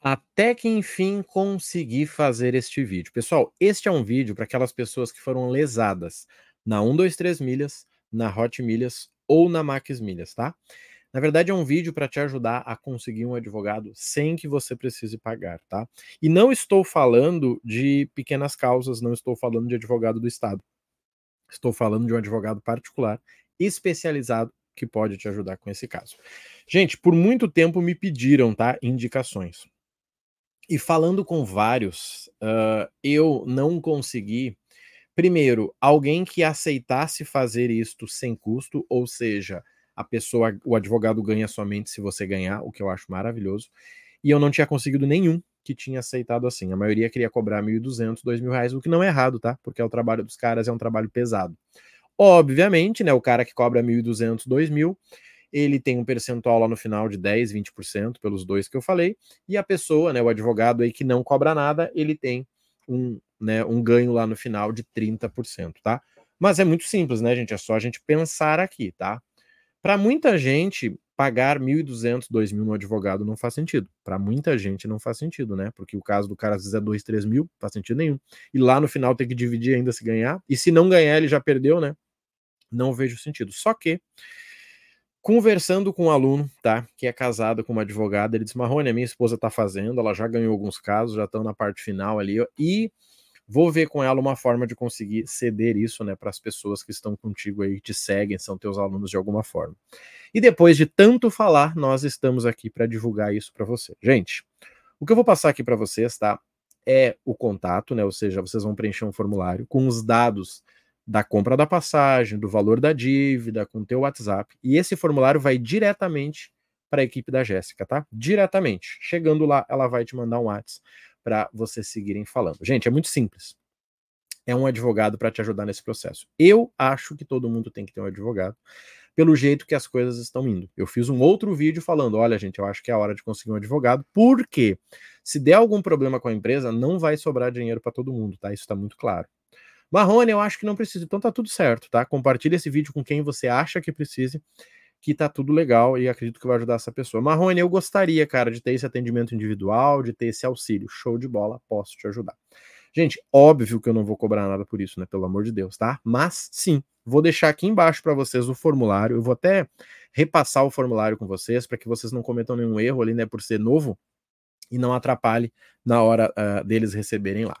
Até que enfim consegui fazer este vídeo. Pessoal, este é um vídeo para aquelas pessoas que foram lesadas na 123 milhas, na Hot Milhas ou na Max Milhas, tá? Na verdade, é um vídeo para te ajudar a conseguir um advogado sem que você precise pagar, tá? E não estou falando de pequenas causas, não estou falando de advogado do Estado. Estou falando de um advogado particular especializado que pode te ajudar com esse caso. Gente, por muito tempo me pediram, tá? Indicações. E falando com vários, uh, eu não consegui. Primeiro, alguém que aceitasse fazer isto sem custo, ou seja, a pessoa, o advogado ganha somente se você ganhar, o que eu acho maravilhoso. E eu não tinha conseguido nenhum que tinha aceitado assim. A maioria queria cobrar 1.200, 2.000 reais, o que não é errado, tá? Porque é o trabalho dos caras é um trabalho pesado. Obviamente, né, o cara que cobra 1.200, 2.000, ele tem um percentual lá no final de 10, 20% pelos dois que eu falei, e a pessoa, né, o advogado aí que não cobra nada, ele tem um, né, um ganho lá no final de 30%, tá? Mas é muito simples, né, gente? É só a gente pensar aqui, tá? Para muita gente, pagar 1.200, 2.000 no advogado não faz sentido. Para muita gente não faz sentido, né? Porque o caso do cara às vezes é 2, 3 mil, faz sentido nenhum. E lá no final tem que dividir ainda se ganhar. E se não ganhar, ele já perdeu, né? Não vejo sentido. Só que Conversando com um aluno, tá, que é casado com uma advogada, ele disse: Marrone, a minha esposa tá fazendo, ela já ganhou alguns casos, já estão na parte final ali, e vou ver com ela uma forma de conseguir ceder isso, né, para as pessoas que estão contigo aí, te seguem, são teus alunos de alguma forma. E depois de tanto falar, nós estamos aqui para divulgar isso para você. Gente, o que eu vou passar aqui para vocês, tá, é o contato, né, ou seja, vocês vão preencher um formulário com os dados da compra da passagem, do valor da dívida, com o teu WhatsApp. E esse formulário vai diretamente para a equipe da Jéssica, tá? Diretamente. Chegando lá, ela vai te mandar um WhatsApp para vocês seguirem falando. Gente, é muito simples. É um advogado para te ajudar nesse processo. Eu acho que todo mundo tem que ter um advogado, pelo jeito que as coisas estão indo. Eu fiz um outro vídeo falando: olha, gente, eu acho que é a hora de conseguir um advogado, porque se der algum problema com a empresa, não vai sobrar dinheiro para todo mundo, tá? Isso está muito claro. Marrone, eu acho que não precisa. Então tá tudo certo, tá? Compartilha esse vídeo com quem você acha que precise, que tá tudo legal e acredito que vai ajudar essa pessoa. Marrone, eu gostaria, cara, de ter esse atendimento individual, de ter esse auxílio. Show de bola, posso te ajudar. Gente, óbvio que eu não vou cobrar nada por isso, né? Pelo amor de Deus, tá? Mas sim, vou deixar aqui embaixo para vocês o formulário. Eu vou até repassar o formulário com vocês para que vocês não cometam nenhum erro ali, né? Por ser novo e não atrapalhe na hora uh, deles receberem lá.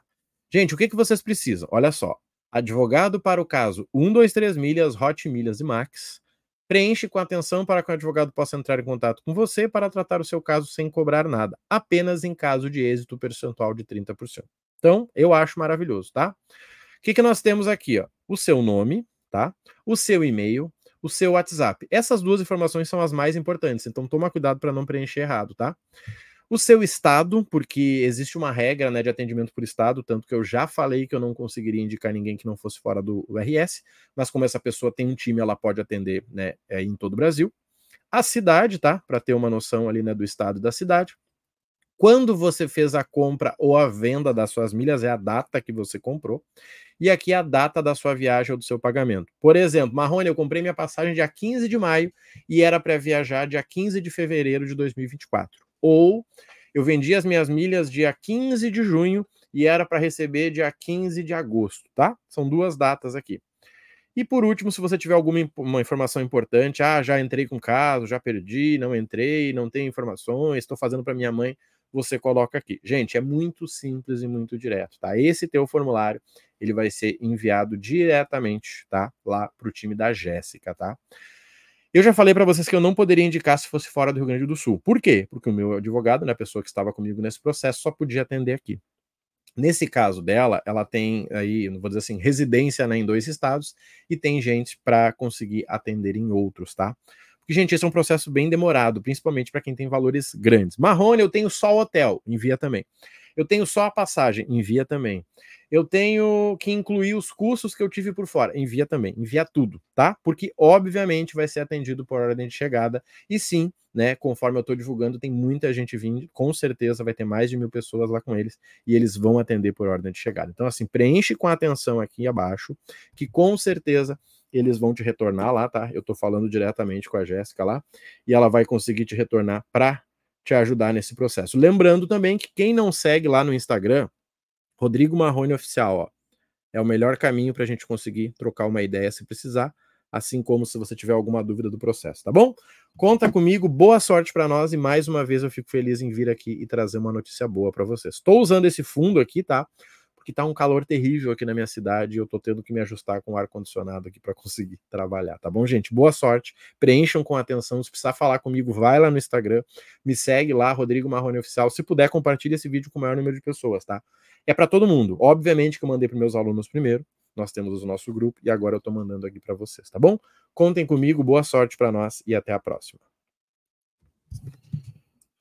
Gente, o que, que vocês precisam? Olha só. Advogado para o caso 123 milhas, Hot Milhas e Max. Preenche com atenção para que o advogado possa entrar em contato com você para tratar o seu caso sem cobrar nada, apenas em caso de êxito percentual de 30%. Então, eu acho maravilhoso, tá? O que, que nós temos aqui? Ó? O seu nome, tá? O seu e-mail, o seu WhatsApp. Essas duas informações são as mais importantes, então toma cuidado para não preencher errado, tá? O seu estado, porque existe uma regra né, de atendimento por estado, tanto que eu já falei que eu não conseguiria indicar ninguém que não fosse fora do RS, mas como essa pessoa tem um time, ela pode atender né, é, em todo o Brasil. A cidade, tá? Para ter uma noção ali né, do estado da cidade. Quando você fez a compra ou a venda das suas milhas, é a data que você comprou. E aqui a data da sua viagem ou do seu pagamento. Por exemplo, Marrone, eu comprei minha passagem dia 15 de maio e era para viajar dia 15 de fevereiro de 2024 ou eu vendi as minhas milhas dia 15 de junho e era para receber dia 15 de agosto, tá? São duas datas aqui. E por último, se você tiver alguma uma informação importante, ah, já entrei com caso, já perdi, não entrei, não tenho informações, estou fazendo para minha mãe, você coloca aqui. Gente, é muito simples e muito direto, tá? Esse teu formulário, ele vai ser enviado diretamente, tá? Lá para o time da Jéssica, tá? Eu já falei para vocês que eu não poderia indicar se fosse fora do Rio Grande do Sul. Por quê? Porque o meu advogado, né, a pessoa que estava comigo nesse processo, só podia atender aqui. Nesse caso dela, ela tem aí, não vou dizer assim, residência né, em dois estados e tem gente para conseguir atender em outros, tá? Porque, gente, esse é um processo bem demorado, principalmente para quem tem valores grandes. Marrone, eu tenho só o hotel, envia também. Eu tenho só a passagem, envia também. Eu tenho que incluir os custos que eu tive por fora, envia também, envia tudo, tá? Porque obviamente vai ser atendido por ordem de chegada. E sim, né? Conforme eu estou divulgando, tem muita gente vindo, com certeza vai ter mais de mil pessoas lá com eles e eles vão atender por ordem de chegada. Então, assim, preenche com atenção aqui abaixo, que com certeza eles vão te retornar lá, tá? Eu estou falando diretamente com a Jéssica lá, e ela vai conseguir te retornar para te ajudar nesse processo. Lembrando também que quem não segue lá no Instagram, Rodrigo Marrone Oficial, ó, é o melhor caminho para a gente conseguir trocar uma ideia se precisar, assim como se você tiver alguma dúvida do processo, tá bom? Conta comigo, boa sorte para nós e mais uma vez eu fico feliz em vir aqui e trazer uma notícia boa para vocês. Estou usando esse fundo aqui, tá? Porque tá um calor terrível aqui na minha cidade e eu tô tendo que me ajustar com o ar condicionado aqui para conseguir trabalhar, tá bom, gente? Boa sorte. Preencham com atenção, se precisar falar comigo, vai lá no Instagram, me segue lá, Rodrigo Marrone Oficial. Se puder, compartilhe esse vídeo com o maior número de pessoas, tá? É para todo mundo. Obviamente que eu mandei para meus alunos primeiro, nós temos o nosso grupo e agora eu estou mandando aqui para vocês, tá bom? Contem comigo, boa sorte para nós e até a próxima.